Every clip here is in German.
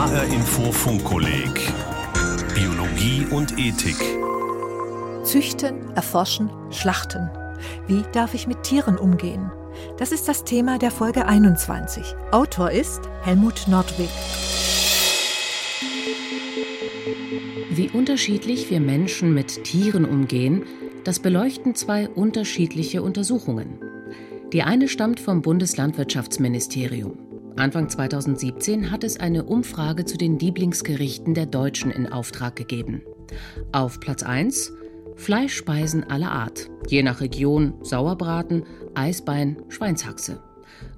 HR Info Funkkolleg Biologie und Ethik. Züchten, erforschen, schlachten. Wie darf ich mit Tieren umgehen? Das ist das Thema der Folge 21. Autor ist Helmut Nordwig. Wie unterschiedlich wir Menschen mit Tieren umgehen, das beleuchten zwei unterschiedliche Untersuchungen. Die eine stammt vom Bundeslandwirtschaftsministerium. Anfang 2017 hat es eine Umfrage zu den Lieblingsgerichten der Deutschen in Auftrag gegeben. Auf Platz 1 Fleischspeisen aller Art, je nach Region Sauerbraten, Eisbein, Schweinshaxe.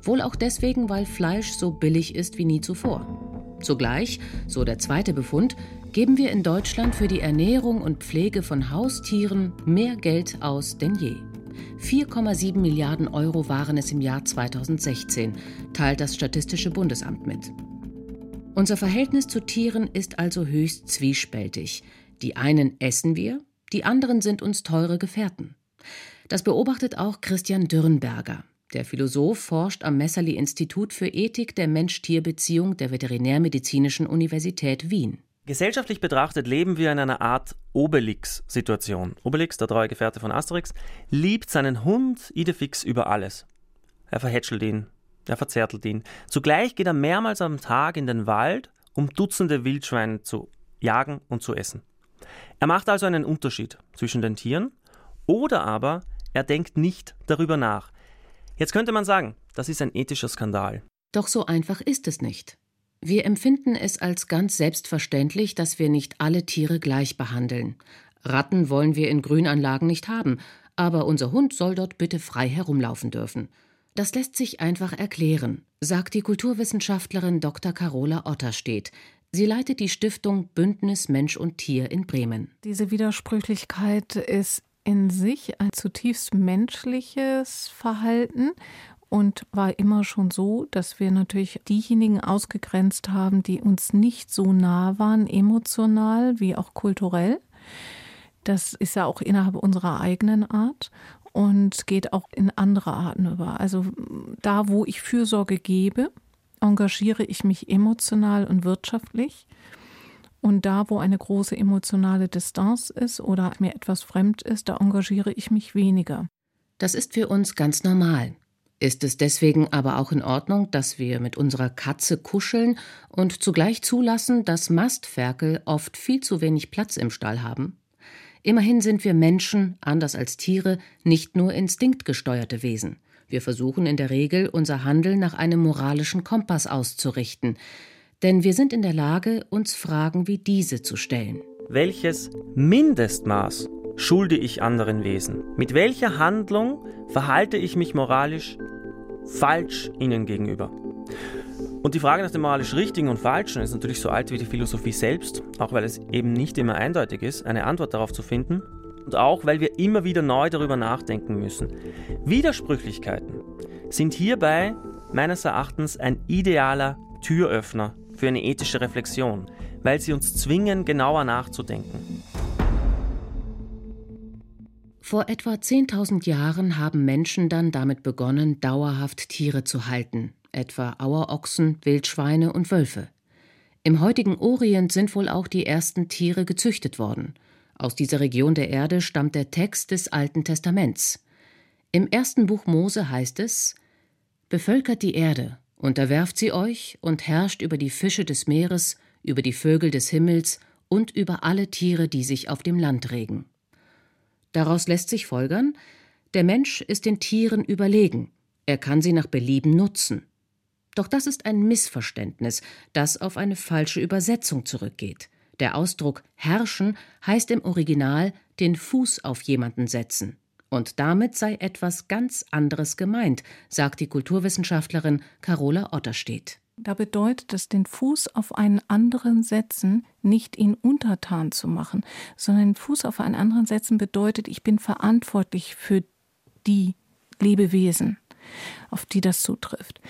Wohl auch deswegen, weil Fleisch so billig ist wie nie zuvor. Zugleich, so der zweite Befund, geben wir in Deutschland für die Ernährung und Pflege von Haustieren mehr Geld aus denn je. 4,7 Milliarden Euro waren es im Jahr 2016, teilt das Statistische Bundesamt mit. Unser Verhältnis zu Tieren ist also höchst zwiespältig. Die einen essen wir, die anderen sind uns teure Gefährten. Das beobachtet auch Christian Dürrenberger. Der Philosoph forscht am Messerli-Institut für Ethik der Mensch-Tier-Beziehung der Veterinärmedizinischen Universität Wien. Gesellschaftlich betrachtet leben wir in einer Art Obelix-Situation. Obelix, der treue Gefährte von Asterix, liebt seinen Hund Idefix über alles. Er verhätschelt ihn, er verzärtelt ihn. Zugleich geht er mehrmals am Tag in den Wald, um Dutzende Wildschweine zu jagen und zu essen. Er macht also einen Unterschied zwischen den Tieren oder aber er denkt nicht darüber nach. Jetzt könnte man sagen, das ist ein ethischer Skandal. Doch so einfach ist es nicht. Wir empfinden es als ganz selbstverständlich, dass wir nicht alle Tiere gleich behandeln. Ratten wollen wir in Grünanlagen nicht haben, aber unser Hund soll dort bitte frei herumlaufen dürfen. Das lässt sich einfach erklären, sagt die Kulturwissenschaftlerin Dr. Carola Otterstedt. Sie leitet die Stiftung Bündnis Mensch und Tier in Bremen. Diese Widersprüchlichkeit ist in sich ein zutiefst menschliches Verhalten und war immer schon so, dass wir natürlich diejenigen ausgegrenzt haben, die uns nicht so nah waren, emotional wie auch kulturell. Das ist ja auch innerhalb unserer eigenen Art und geht auch in andere Arten über. Also da, wo ich Fürsorge gebe, engagiere ich mich emotional und wirtschaftlich. Und da, wo eine große emotionale Distanz ist oder mir etwas fremd ist, da engagiere ich mich weniger. Das ist für uns ganz normal. Ist es deswegen aber auch in Ordnung, dass wir mit unserer Katze kuscheln und zugleich zulassen, dass Mastferkel oft viel zu wenig Platz im Stall haben? Immerhin sind wir Menschen, anders als Tiere, nicht nur instinktgesteuerte Wesen. Wir versuchen in der Regel, unser Handeln nach einem moralischen Kompass auszurichten, denn wir sind in der Lage, uns Fragen wie diese zu stellen. Welches Mindestmaß schulde ich anderen Wesen? Mit welcher Handlung verhalte ich mich moralisch falsch ihnen gegenüber. Und die Frage nach dem moralisch Richtigen und Falschen ist natürlich so alt wie die Philosophie selbst, auch weil es eben nicht immer eindeutig ist, eine Antwort darauf zu finden und auch weil wir immer wieder neu darüber nachdenken müssen. Widersprüchlichkeiten sind hierbei meines Erachtens ein idealer Türöffner für eine ethische Reflexion, weil sie uns zwingen, genauer nachzudenken. Vor etwa 10.000 Jahren haben Menschen dann damit begonnen, dauerhaft Tiere zu halten, etwa Auerochsen, Wildschweine und Wölfe. Im heutigen Orient sind wohl auch die ersten Tiere gezüchtet worden. Aus dieser Region der Erde stammt der Text des Alten Testaments. Im ersten Buch Mose heißt es: Bevölkert die Erde, unterwerft sie euch und herrscht über die Fische des Meeres, über die Vögel des Himmels und über alle Tiere, die sich auf dem Land regen. Daraus lässt sich folgern, der Mensch ist den Tieren überlegen, er kann sie nach Belieben nutzen. Doch das ist ein Missverständnis, das auf eine falsche Übersetzung zurückgeht. Der Ausdruck herrschen heißt im Original den Fuß auf jemanden setzen. Und damit sei etwas ganz anderes gemeint, sagt die Kulturwissenschaftlerin Carola Otterstedt. Da bedeutet es, den Fuß auf einen anderen setzen, nicht ihn untertan zu machen, sondern den Fuß auf einen anderen setzen bedeutet, ich bin verantwortlich für die Lebewesen, auf die das zutrifft.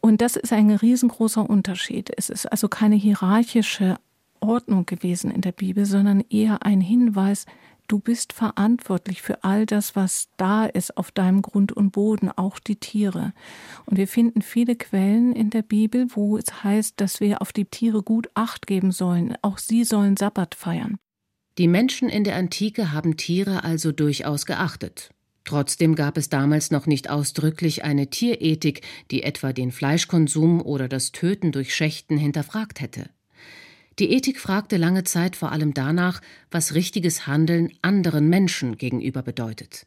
Und das ist ein riesengroßer Unterschied. Es ist also keine hierarchische Ordnung gewesen in der Bibel, sondern eher ein Hinweis, Du bist verantwortlich für all das, was da ist auf deinem Grund und Boden, auch die Tiere. Und wir finden viele Quellen in der Bibel, wo es heißt, dass wir auf die Tiere gut Acht geben sollen. Auch sie sollen Sabbat feiern. Die Menschen in der Antike haben Tiere also durchaus geachtet. Trotzdem gab es damals noch nicht ausdrücklich eine Tierethik, die etwa den Fleischkonsum oder das Töten durch Schächten hinterfragt hätte. Die Ethik fragte lange Zeit vor allem danach, was richtiges Handeln anderen Menschen gegenüber bedeutet.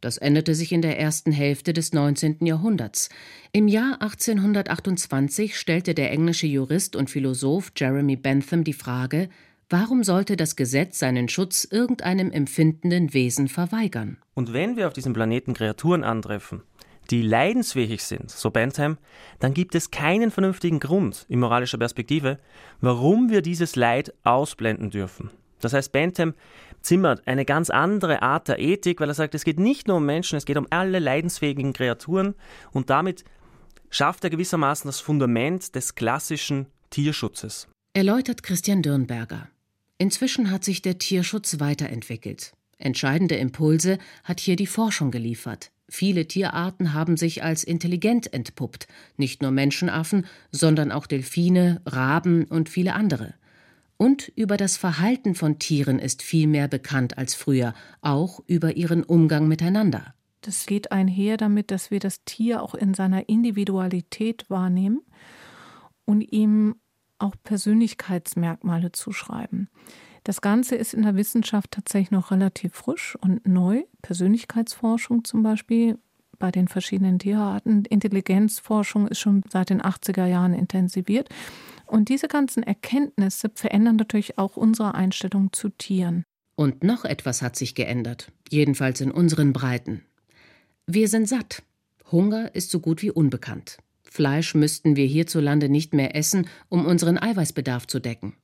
Das änderte sich in der ersten Hälfte des 19. Jahrhunderts. Im Jahr 1828 stellte der englische Jurist und Philosoph Jeremy Bentham die Frage, warum sollte das Gesetz seinen Schutz irgendeinem empfindenden Wesen verweigern? Und wenn wir auf diesem Planeten Kreaturen antreffen, die leidensfähig sind, so Bentham, dann gibt es keinen vernünftigen Grund in moralischer Perspektive, warum wir dieses Leid ausblenden dürfen. Das heißt, Bentham zimmert eine ganz andere Art der Ethik, weil er sagt, es geht nicht nur um Menschen, es geht um alle leidensfähigen Kreaturen und damit schafft er gewissermaßen das Fundament des klassischen Tierschutzes. Erläutert Christian Dürnberger. Inzwischen hat sich der Tierschutz weiterentwickelt. Entscheidende Impulse hat hier die Forschung geliefert. Viele Tierarten haben sich als intelligent entpuppt, nicht nur Menschenaffen, sondern auch Delfine, Raben und viele andere. Und über das Verhalten von Tieren ist viel mehr bekannt als früher, auch über ihren Umgang miteinander. Das geht einher damit, dass wir das Tier auch in seiner Individualität wahrnehmen und ihm auch Persönlichkeitsmerkmale zuschreiben. Das Ganze ist in der Wissenschaft tatsächlich noch relativ frisch und neu. Persönlichkeitsforschung zum Beispiel bei den verschiedenen Tierarten. Intelligenzforschung ist schon seit den 80er Jahren intensiviert. Und diese ganzen Erkenntnisse verändern natürlich auch unsere Einstellung zu Tieren. Und noch etwas hat sich geändert, jedenfalls in unseren Breiten. Wir sind satt. Hunger ist so gut wie unbekannt. Fleisch müssten wir hierzulande nicht mehr essen, um unseren Eiweißbedarf zu decken.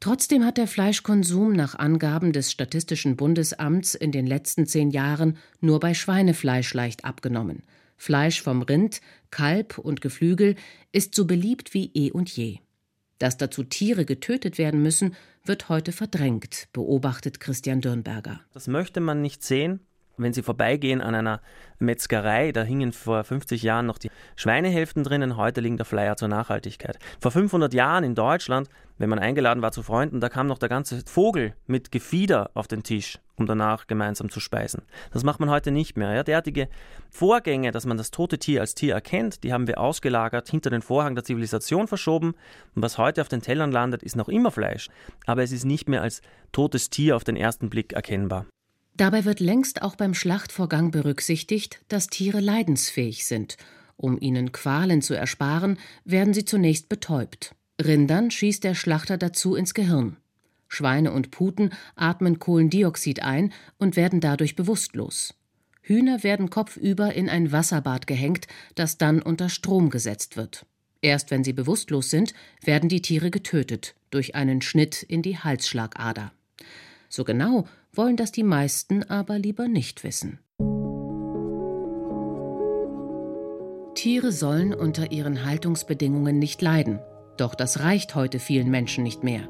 Trotzdem hat der Fleischkonsum nach Angaben des Statistischen Bundesamts in den letzten zehn Jahren nur bei Schweinefleisch leicht abgenommen. Fleisch vom Rind, Kalb und Geflügel ist so beliebt wie eh und je. Dass dazu Tiere getötet werden müssen, wird heute verdrängt, beobachtet Christian Dürnberger. Das möchte man nicht sehen, wenn Sie vorbeigehen an einer Metzgerei, da hingen vor 50 Jahren noch die Schweinehälften drinnen, heute liegen der Flyer zur Nachhaltigkeit. Vor 500 Jahren in Deutschland, wenn man eingeladen war zu Freunden, da kam noch der ganze Vogel mit Gefieder auf den Tisch, um danach gemeinsam zu speisen. Das macht man heute nicht mehr. Ja? Derartige Vorgänge, dass man das tote Tier als Tier erkennt, die haben wir ausgelagert, hinter den Vorhang der Zivilisation verschoben. Und was heute auf den Tellern landet, ist noch immer Fleisch. Aber es ist nicht mehr als totes Tier auf den ersten Blick erkennbar. Dabei wird längst auch beim Schlachtvorgang berücksichtigt, dass Tiere leidensfähig sind. Um ihnen Qualen zu ersparen, werden sie zunächst betäubt. Rindern schießt der Schlachter dazu ins Gehirn. Schweine und Puten atmen Kohlendioxid ein und werden dadurch bewusstlos. Hühner werden kopfüber in ein Wasserbad gehängt, das dann unter Strom gesetzt wird. Erst wenn sie bewusstlos sind, werden die Tiere getötet durch einen Schnitt in die Halsschlagader. So genau wollen das die meisten aber lieber nicht wissen. Tiere sollen unter ihren Haltungsbedingungen nicht leiden, doch das reicht heute vielen Menschen nicht mehr.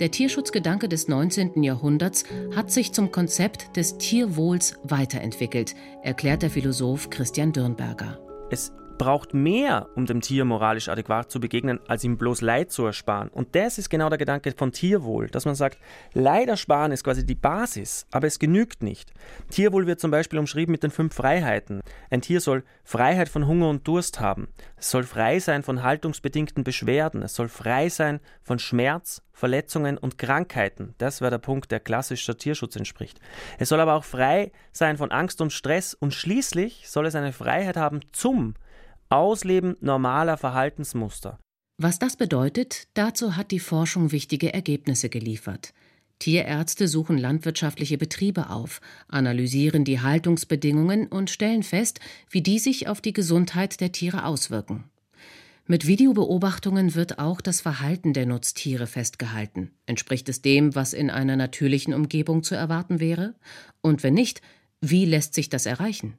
Der Tierschutzgedanke des 19. Jahrhunderts hat sich zum Konzept des Tierwohls weiterentwickelt, erklärt der Philosoph Christian Dürnberger. Es braucht mehr, um dem Tier moralisch adäquat zu begegnen, als ihm bloß Leid zu ersparen. Und das ist genau der Gedanke von Tierwohl, dass man sagt, Leid ersparen ist quasi die Basis, aber es genügt nicht. Tierwohl wird zum Beispiel umschrieben mit den fünf Freiheiten. Ein Tier soll Freiheit von Hunger und Durst haben. Es soll frei sein von haltungsbedingten Beschwerden. Es soll frei sein von Schmerz, Verletzungen und Krankheiten. Das wäre der Punkt, der klassischer Tierschutz entspricht. Es soll aber auch frei sein von Angst und Stress und schließlich soll es eine Freiheit haben zum Ausleben normaler Verhaltensmuster. Was das bedeutet, dazu hat die Forschung wichtige Ergebnisse geliefert. Tierärzte suchen landwirtschaftliche Betriebe auf, analysieren die Haltungsbedingungen und stellen fest, wie die sich auf die Gesundheit der Tiere auswirken. Mit Videobeobachtungen wird auch das Verhalten der Nutztiere festgehalten. Entspricht es dem, was in einer natürlichen Umgebung zu erwarten wäre? Und wenn nicht, wie lässt sich das erreichen?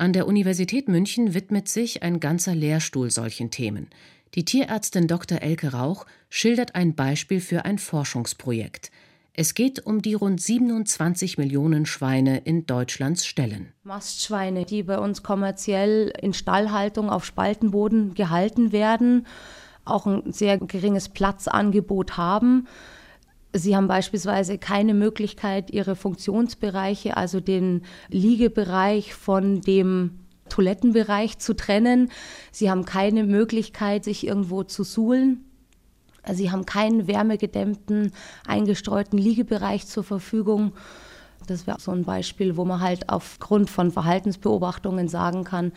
An der Universität München widmet sich ein ganzer Lehrstuhl solchen Themen. Die Tierärztin Dr. Elke Rauch schildert ein Beispiel für ein Forschungsprojekt. Es geht um die rund 27 Millionen Schweine in Deutschlands Ställen. Mastschweine, die bei uns kommerziell in Stallhaltung auf Spaltenboden gehalten werden, auch ein sehr geringes Platzangebot haben. Sie haben beispielsweise keine Möglichkeit, ihre Funktionsbereiche, also den Liegebereich von dem Toilettenbereich zu trennen. Sie haben keine Möglichkeit, sich irgendwo zu suhlen. Sie haben keinen wärmegedämmten, eingestreuten Liegebereich zur Verfügung. Das wäre so ein Beispiel, wo man halt aufgrund von Verhaltensbeobachtungen sagen kann,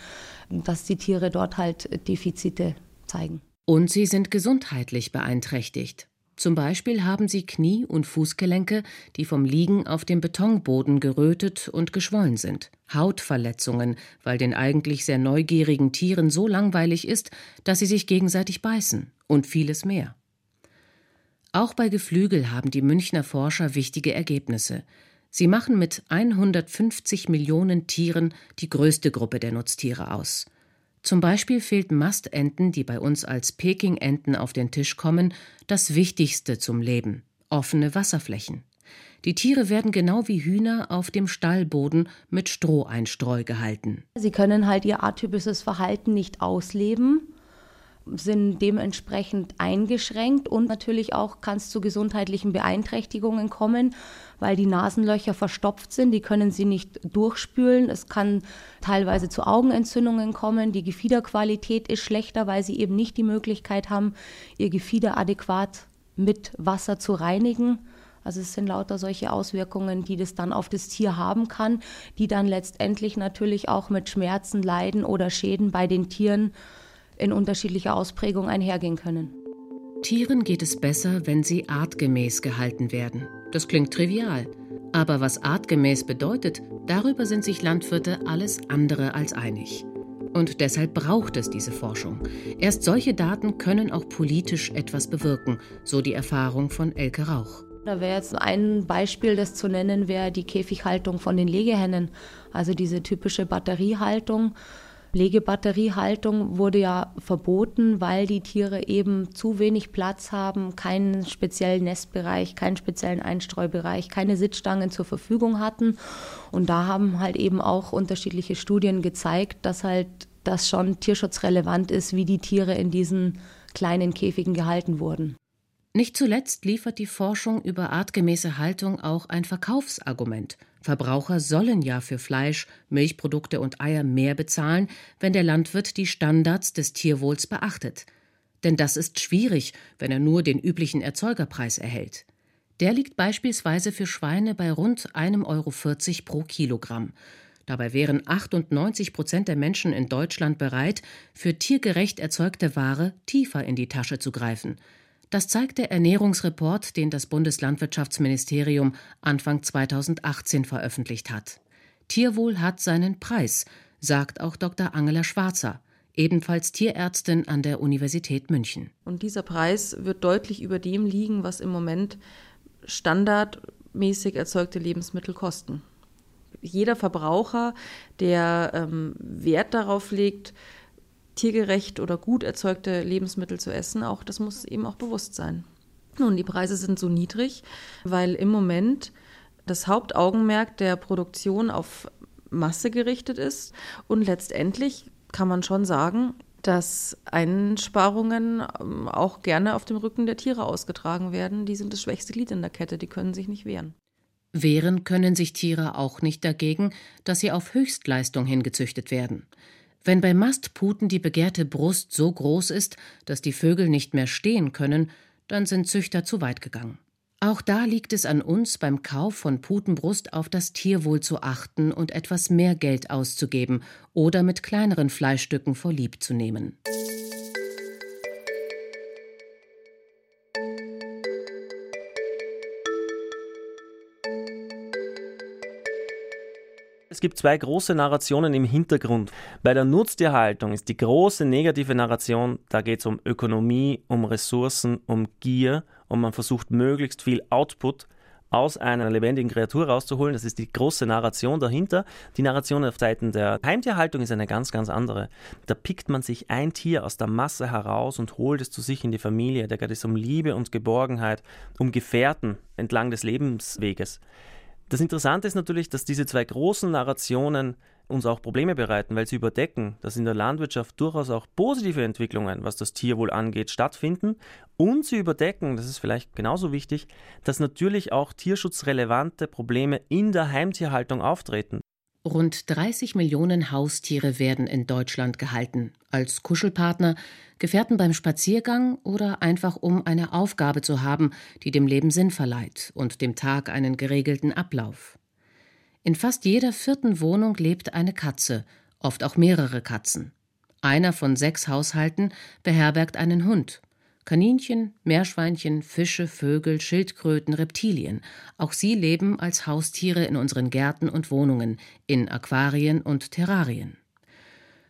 dass die Tiere dort halt Defizite zeigen. Und sie sind gesundheitlich beeinträchtigt. Zum Beispiel haben sie Knie- und Fußgelenke, die vom Liegen auf dem Betonboden gerötet und geschwollen sind, Hautverletzungen, weil den eigentlich sehr neugierigen Tieren so langweilig ist, dass sie sich gegenseitig beißen und vieles mehr. Auch bei Geflügel haben die Münchner Forscher wichtige Ergebnisse. Sie machen mit 150 Millionen Tieren die größte Gruppe der Nutztiere aus. Zum Beispiel fehlt Mastenten, die bei uns als Pekingenten auf den Tisch kommen, das Wichtigste zum Leben: offene Wasserflächen. Die Tiere werden genau wie Hühner auf dem Stallboden mit Stroheinstreu gehalten. Sie können halt ihr atypisches Verhalten nicht ausleben sind dementsprechend eingeschränkt und natürlich auch kann es zu gesundheitlichen Beeinträchtigungen kommen, weil die Nasenlöcher verstopft sind, die können sie nicht durchspülen. Es kann teilweise zu Augenentzündungen kommen, die Gefiederqualität ist schlechter, weil sie eben nicht die Möglichkeit haben, ihr Gefieder adäquat mit Wasser zu reinigen. Also es sind lauter solche Auswirkungen, die das dann auf das Tier haben kann, die dann letztendlich natürlich auch mit Schmerzen, Leiden oder Schäden bei den Tieren in unterschiedlicher Ausprägung einhergehen können. Tieren geht es besser, wenn sie artgemäß gehalten werden. Das klingt trivial. Aber was artgemäß bedeutet, darüber sind sich Landwirte alles andere als einig. Und deshalb braucht es diese Forschung. Erst solche Daten können auch politisch etwas bewirken, so die Erfahrung von Elke Rauch. Da wäre jetzt ein Beispiel, das zu nennen wäre die Käfighaltung von den Legehennen. Also diese typische Batteriehaltung Legebatteriehaltung wurde ja verboten, weil die Tiere eben zu wenig Platz haben, keinen speziellen Nestbereich, keinen speziellen Einstreubereich, keine Sitzstangen zur Verfügung hatten. Und da haben halt eben auch unterschiedliche Studien gezeigt, dass halt das schon tierschutzrelevant ist, wie die Tiere in diesen kleinen Käfigen gehalten wurden. Nicht zuletzt liefert die Forschung über artgemäße Haltung auch ein Verkaufsargument. Verbraucher sollen ja für Fleisch, Milchprodukte und Eier mehr bezahlen, wenn der Landwirt die Standards des Tierwohls beachtet. Denn das ist schwierig, wenn er nur den üblichen Erzeugerpreis erhält. Der liegt beispielsweise für Schweine bei rund 1,40 Euro pro Kilogramm. Dabei wären 98 Prozent der Menschen in Deutschland bereit, für tiergerecht erzeugte Ware tiefer in die Tasche zu greifen. Das zeigt der Ernährungsreport, den das Bundeslandwirtschaftsministerium Anfang 2018 veröffentlicht hat. Tierwohl hat seinen Preis, sagt auch Dr. Angela Schwarzer, ebenfalls Tierärztin an der Universität München. Und dieser Preis wird deutlich über dem liegen, was im Moment standardmäßig erzeugte Lebensmittel kosten. Jeder Verbraucher, der ähm, Wert darauf legt, tiergerecht oder gut erzeugte Lebensmittel zu essen, auch das muss eben auch bewusst sein. Nun, die Preise sind so niedrig, weil im Moment das Hauptaugenmerk der Produktion auf Masse gerichtet ist und letztendlich kann man schon sagen, dass Einsparungen ähm, auch gerne auf dem Rücken der Tiere ausgetragen werden. Die sind das schwächste Glied in der Kette, die können sich nicht wehren. Wehren können sich Tiere auch nicht dagegen, dass sie auf Höchstleistung hingezüchtet werden. Wenn bei Mastputen die begehrte Brust so groß ist, dass die Vögel nicht mehr stehen können, dann sind Züchter zu weit gegangen. Auch da liegt es an uns, beim Kauf von Putenbrust auf das Tierwohl zu achten und etwas mehr Geld auszugeben oder mit kleineren Fleischstücken vorlieb zu nehmen. Es gibt zwei große Narrationen im Hintergrund. Bei der Nutztierhaltung ist die große negative Narration, da geht es um Ökonomie, um Ressourcen, um Gier und man versucht möglichst viel Output aus einer lebendigen Kreatur rauszuholen. Das ist die große Narration dahinter. Die Narration auf Seiten der Heimtierhaltung ist eine ganz, ganz andere. Da pickt man sich ein Tier aus der Masse heraus und holt es zu sich in die Familie. Da geht es um Liebe und Geborgenheit, um Gefährten entlang des Lebensweges. Das Interessante ist natürlich, dass diese zwei großen Narrationen uns auch Probleme bereiten, weil sie überdecken, dass in der Landwirtschaft durchaus auch positive Entwicklungen, was das Tierwohl angeht, stattfinden. Und sie überdecken, das ist vielleicht genauso wichtig, dass natürlich auch tierschutzrelevante Probleme in der Heimtierhaltung auftreten. Rund 30 Millionen Haustiere werden in Deutschland gehalten, als Kuschelpartner, Gefährten beim Spaziergang oder einfach um eine Aufgabe zu haben, die dem Leben Sinn verleiht und dem Tag einen geregelten Ablauf. In fast jeder vierten Wohnung lebt eine Katze, oft auch mehrere Katzen. Einer von sechs Haushalten beherbergt einen Hund. Kaninchen, Meerschweinchen, Fische, Vögel, Schildkröten, Reptilien. Auch sie leben als Haustiere in unseren Gärten und Wohnungen, in Aquarien und Terrarien.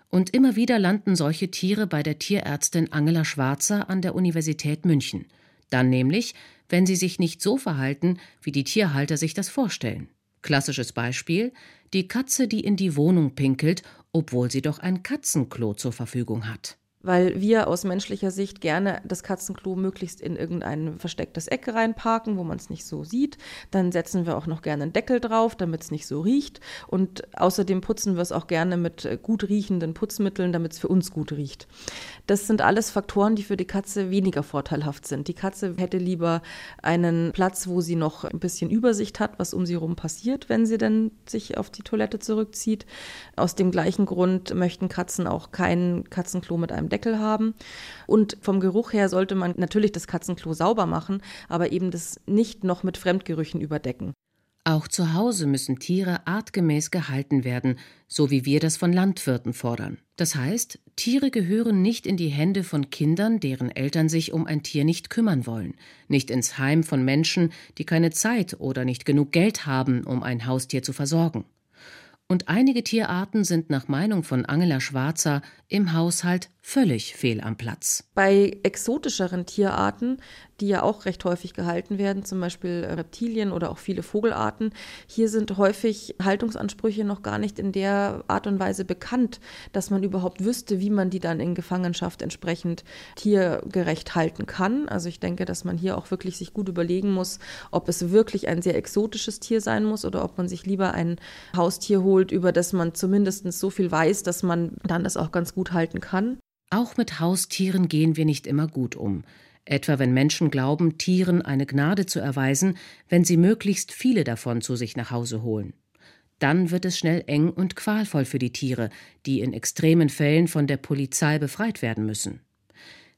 Und immer wieder landen solche Tiere bei der Tierärztin Angela Schwarzer an der Universität München. Dann nämlich, wenn sie sich nicht so verhalten, wie die Tierhalter sich das vorstellen. Klassisches Beispiel: die Katze, die in die Wohnung pinkelt, obwohl sie doch ein Katzenklo zur Verfügung hat weil wir aus menschlicher Sicht gerne das Katzenklo möglichst in irgendein verstecktes Eck reinparken, wo man es nicht so sieht. Dann setzen wir auch noch gerne einen Deckel drauf, damit es nicht so riecht. Und außerdem putzen wir es auch gerne mit äh, gut riechenden Putzmitteln, damit es für uns gut riecht. Das sind alles Faktoren, die für die Katze weniger vorteilhaft sind. Die Katze hätte lieber einen Platz, wo sie noch ein bisschen Übersicht hat, was um sie herum passiert, wenn sie denn sich auf die Toilette zurückzieht. Aus dem gleichen Grund möchten Katzen auch kein Katzenklo mit einem Deckel haben. Und vom Geruch her sollte man natürlich das Katzenklo sauber machen, aber eben das nicht noch mit Fremdgerüchen überdecken. Auch zu Hause müssen Tiere artgemäß gehalten werden, so wie wir das von Landwirten fordern. Das heißt, Tiere gehören nicht in die Hände von Kindern, deren Eltern sich um ein Tier nicht kümmern wollen, nicht ins Heim von Menschen, die keine Zeit oder nicht genug Geld haben, um ein Haustier zu versorgen und einige Tierarten sind nach Meinung von Angela Schwarzer im Haushalt völlig fehl am Platz. Bei exotischeren Tierarten, die ja auch recht häufig gehalten werden, zum Beispiel Reptilien oder auch viele Vogelarten, hier sind häufig Haltungsansprüche noch gar nicht in der Art und Weise bekannt, dass man überhaupt wüsste, wie man die dann in Gefangenschaft entsprechend tiergerecht halten kann. Also ich denke, dass man hier auch wirklich sich gut überlegen muss, ob es wirklich ein sehr exotisches Tier sein muss oder ob man sich lieber ein Haustier holt, über das man zumindest so viel weiß, dass man dann das auch ganz gut halten kann. Auch mit Haustieren gehen wir nicht immer gut um. Etwa wenn Menschen glauben, Tieren eine Gnade zu erweisen, wenn sie möglichst viele davon zu sich nach Hause holen. Dann wird es schnell eng und qualvoll für die Tiere, die in extremen Fällen von der Polizei befreit werden müssen.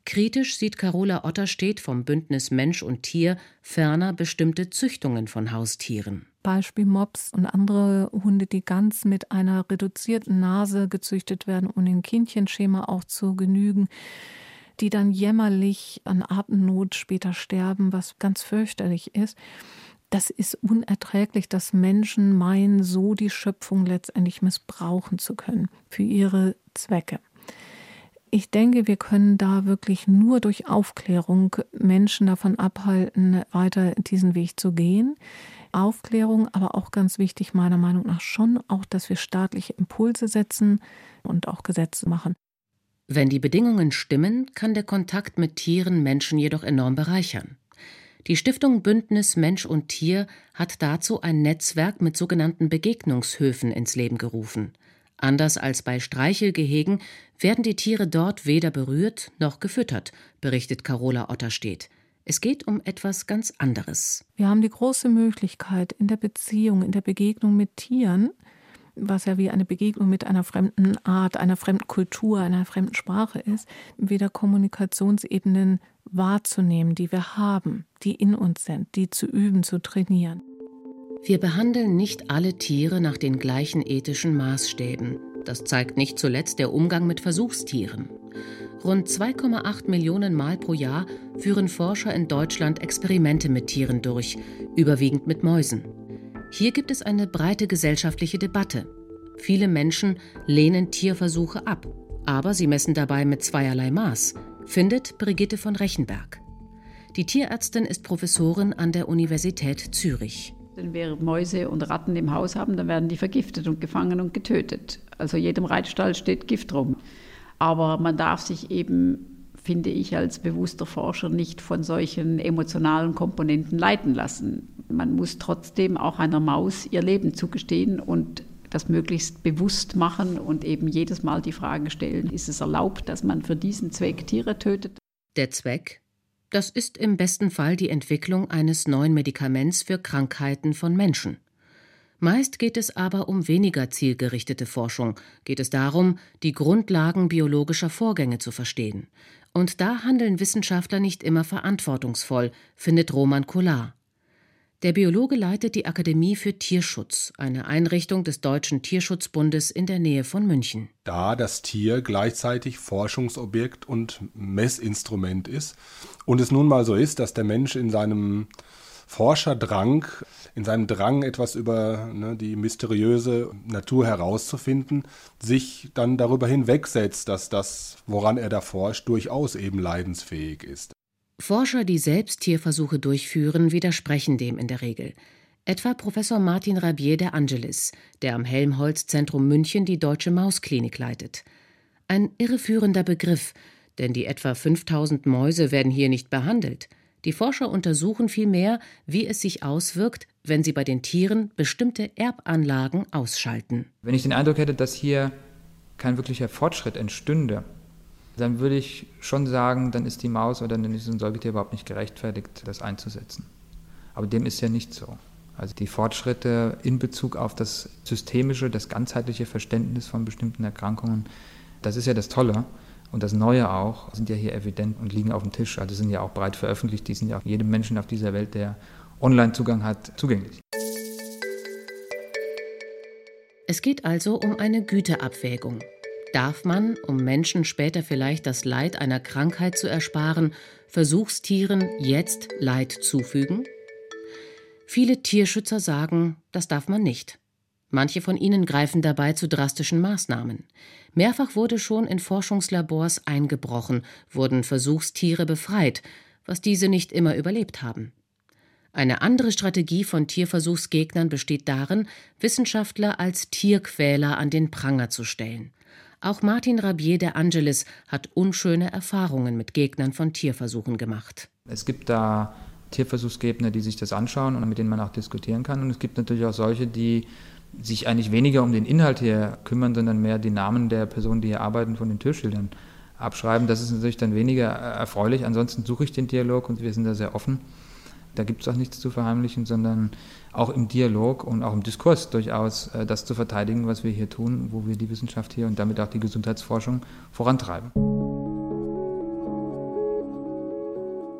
Kritisch sieht Carola Otterstedt vom Bündnis Mensch und Tier ferner bestimmte Züchtungen von Haustieren. Beispiel Mops und andere Hunde, die ganz mit einer reduzierten Nase gezüchtet werden, um dem Kindchenschema auch zu genügen, die dann jämmerlich an Atemnot später sterben, was ganz fürchterlich ist. Das ist unerträglich, dass Menschen meinen, so die Schöpfung letztendlich missbrauchen zu können für ihre Zwecke. Ich denke, wir können da wirklich nur durch Aufklärung Menschen davon abhalten, weiter diesen Weg zu gehen. Aufklärung, aber auch ganz wichtig meiner Meinung nach schon auch, dass wir staatliche Impulse setzen und auch Gesetze machen. Wenn die Bedingungen stimmen, kann der Kontakt mit Tieren Menschen jedoch enorm bereichern. Die Stiftung Bündnis Mensch und Tier hat dazu ein Netzwerk mit sogenannten Begegnungshöfen ins Leben gerufen. Anders als bei Streichelgehegen werden die Tiere dort weder berührt noch gefüttert, berichtet Carola Otterstedt. Es geht um etwas ganz anderes. Wir haben die große Möglichkeit in der Beziehung, in der Begegnung mit Tieren, was ja wie eine Begegnung mit einer fremden Art, einer fremden Kultur, einer fremden Sprache ist, wieder Kommunikationsebenen wahrzunehmen, die wir haben, die in uns sind, die zu üben, zu trainieren. Wir behandeln nicht alle Tiere nach den gleichen ethischen Maßstäben. Das zeigt nicht zuletzt der Umgang mit Versuchstieren. Rund 2,8 Millionen Mal pro Jahr führen Forscher in Deutschland Experimente mit Tieren durch, überwiegend mit Mäusen. Hier gibt es eine breite gesellschaftliche Debatte. Viele Menschen lehnen Tierversuche ab, aber sie messen dabei mit zweierlei Maß, findet Brigitte von Rechenberg. Die Tierärztin ist Professorin an der Universität Zürich. Wenn wir Mäuse und Ratten im Haus haben, dann werden die vergiftet und gefangen und getötet. Also jedem Reitstall steht Gift rum. Aber man darf sich eben, finde ich, als bewusster Forscher nicht von solchen emotionalen Komponenten leiten lassen. Man muss trotzdem auch einer Maus ihr Leben zugestehen und das möglichst bewusst machen und eben jedes Mal die Frage stellen, ist es erlaubt, dass man für diesen Zweck Tiere tötet? Der Zweck? Das ist im besten Fall die Entwicklung eines neuen Medikaments für Krankheiten von Menschen. Meist geht es aber um weniger zielgerichtete Forschung, geht es darum, die Grundlagen biologischer Vorgänge zu verstehen. Und da handeln Wissenschaftler nicht immer verantwortungsvoll, findet Roman Kollar. Der Biologe leitet die Akademie für Tierschutz, eine Einrichtung des Deutschen Tierschutzbundes in der Nähe von München. Da das Tier gleichzeitig Forschungsobjekt und Messinstrument ist und es nun mal so ist, dass der Mensch in seinem Forscherdrang, in seinem Drang, etwas über ne, die mysteriöse Natur herauszufinden, sich dann darüber hinwegsetzt, dass das, woran er da forscht, durchaus eben leidensfähig ist. Forscher, die selbst Tierversuche durchführen, widersprechen dem in der Regel. Etwa Professor Martin Rabier de Angelis, der am Helmholtz-Zentrum München die Deutsche Mausklinik leitet. Ein irreführender Begriff, denn die etwa 5000 Mäuse werden hier nicht behandelt. Die Forscher untersuchen vielmehr, wie es sich auswirkt, wenn sie bei den Tieren bestimmte Erbanlagen ausschalten. Wenn ich den Eindruck hätte, dass hier kein wirklicher Fortschritt entstünde, dann würde ich schon sagen, dann ist die Maus oder dann ist ein Säugetier überhaupt nicht gerechtfertigt, das einzusetzen. Aber dem ist ja nicht so. Also die Fortschritte in Bezug auf das systemische, das ganzheitliche Verständnis von bestimmten Erkrankungen, das ist ja das Tolle. Und das Neue auch, sind ja hier evident und liegen auf dem Tisch. Also sind ja auch breit veröffentlicht. Die sind ja auch jedem Menschen auf dieser Welt, der Online-Zugang hat, zugänglich. Es geht also um eine Güteabwägung. Darf man, um Menschen später vielleicht das Leid einer Krankheit zu ersparen, Versuchstieren jetzt Leid zufügen? Viele Tierschützer sagen, das darf man nicht. Manche von ihnen greifen dabei zu drastischen Maßnahmen. Mehrfach wurde schon in Forschungslabors eingebrochen, wurden Versuchstiere befreit, was diese nicht immer überlebt haben. Eine andere Strategie von Tierversuchsgegnern besteht darin, Wissenschaftler als Tierquäler an den Pranger zu stellen. Auch Martin Rabier de Angelis hat unschöne Erfahrungen mit Gegnern von Tierversuchen gemacht. Es gibt da Tierversuchsgegner, die sich das anschauen und mit denen man auch diskutieren kann. Und es gibt natürlich auch solche, die sich eigentlich weniger um den Inhalt hier kümmern, sondern mehr die Namen der Personen, die hier arbeiten, von den Türschildern abschreiben. Das ist natürlich dann weniger erfreulich. Ansonsten suche ich den Dialog und wir sind da sehr offen. Da gibt es auch nichts zu verheimlichen, sondern auch im Dialog und auch im Diskurs durchaus äh, das zu verteidigen, was wir hier tun, wo wir die Wissenschaft hier und damit auch die Gesundheitsforschung vorantreiben.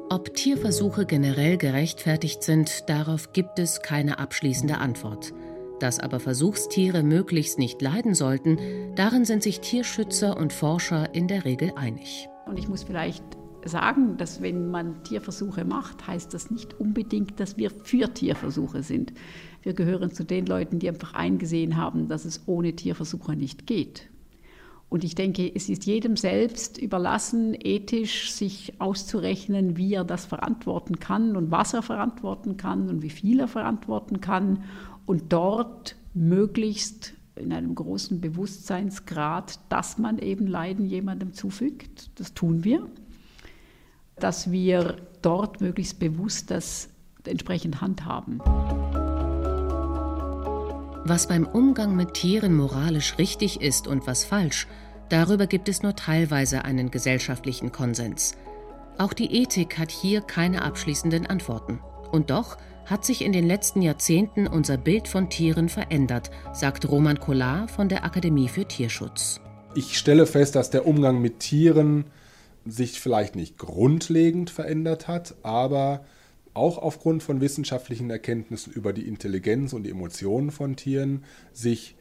Ob Tierversuche generell gerechtfertigt sind, darauf gibt es keine abschließende Antwort. Dass aber Versuchstiere möglichst nicht leiden sollten, darin sind sich Tierschützer und Forscher in der Regel einig. Und ich muss vielleicht sagen, dass wenn man Tierversuche macht, heißt das nicht unbedingt, dass wir für Tierversuche sind. Wir gehören zu den Leuten, die einfach eingesehen haben, dass es ohne Tierversuche nicht geht. Und ich denke, es ist jedem selbst überlassen, ethisch sich auszurechnen, wie er das verantworten kann und was er verantworten kann und wie viel er verantworten kann und dort möglichst in einem großen Bewusstseinsgrad, dass man eben Leiden jemandem zufügt. Das tun wir dass wir dort möglichst bewusst das entsprechend handhaben. Was beim Umgang mit Tieren moralisch richtig ist und was falsch, darüber gibt es nur teilweise einen gesellschaftlichen Konsens. Auch die Ethik hat hier keine abschließenden Antworten. Und doch hat sich in den letzten Jahrzehnten unser Bild von Tieren verändert, sagt Roman Kollar von der Akademie für Tierschutz. Ich stelle fest, dass der Umgang mit Tieren sich vielleicht nicht grundlegend verändert hat, aber auch aufgrund von wissenschaftlichen Erkenntnissen über die Intelligenz und die Emotionen von Tieren sich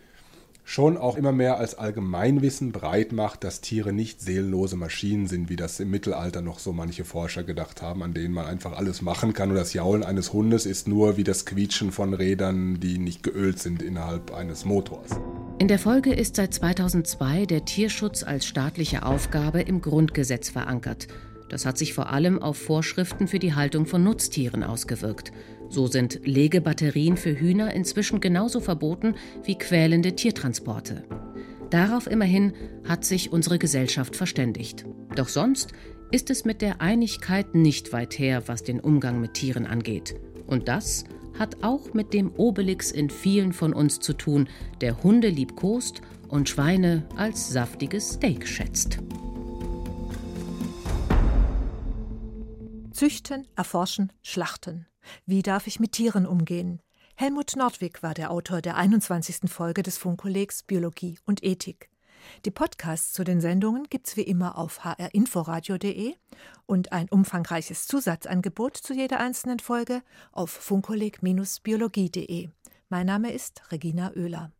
schon auch immer mehr als Allgemeinwissen breit macht, dass Tiere nicht seelenlose Maschinen sind, wie das im Mittelalter noch so manche Forscher gedacht haben, an denen man einfach alles machen kann. Und das Jaulen eines Hundes ist nur wie das Quietschen von Rädern, die nicht geölt sind innerhalb eines Motors. In der Folge ist seit 2002 der Tierschutz als staatliche Aufgabe im Grundgesetz verankert. Das hat sich vor allem auf Vorschriften für die Haltung von Nutztieren ausgewirkt. So sind Legebatterien für Hühner inzwischen genauso verboten wie quälende Tiertransporte. Darauf immerhin hat sich unsere Gesellschaft verständigt. Doch sonst ist es mit der Einigkeit nicht weit her, was den Umgang mit Tieren angeht. Und das hat auch mit dem Obelix in vielen von uns zu tun, der Hunde liebkost und Schweine als saftiges Steak schätzt. Züchten, erforschen, schlachten. Wie darf ich mit Tieren umgehen? Helmut Nordwig war der Autor der 21. Folge des Funkkollegs Biologie und Ethik. Die Podcasts zu den Sendungen gibt's wie immer auf hrinforadio.de und ein umfangreiches Zusatzangebot zu jeder einzelnen Folge auf funkkolleg-biologie.de. Mein Name ist Regina Oehler.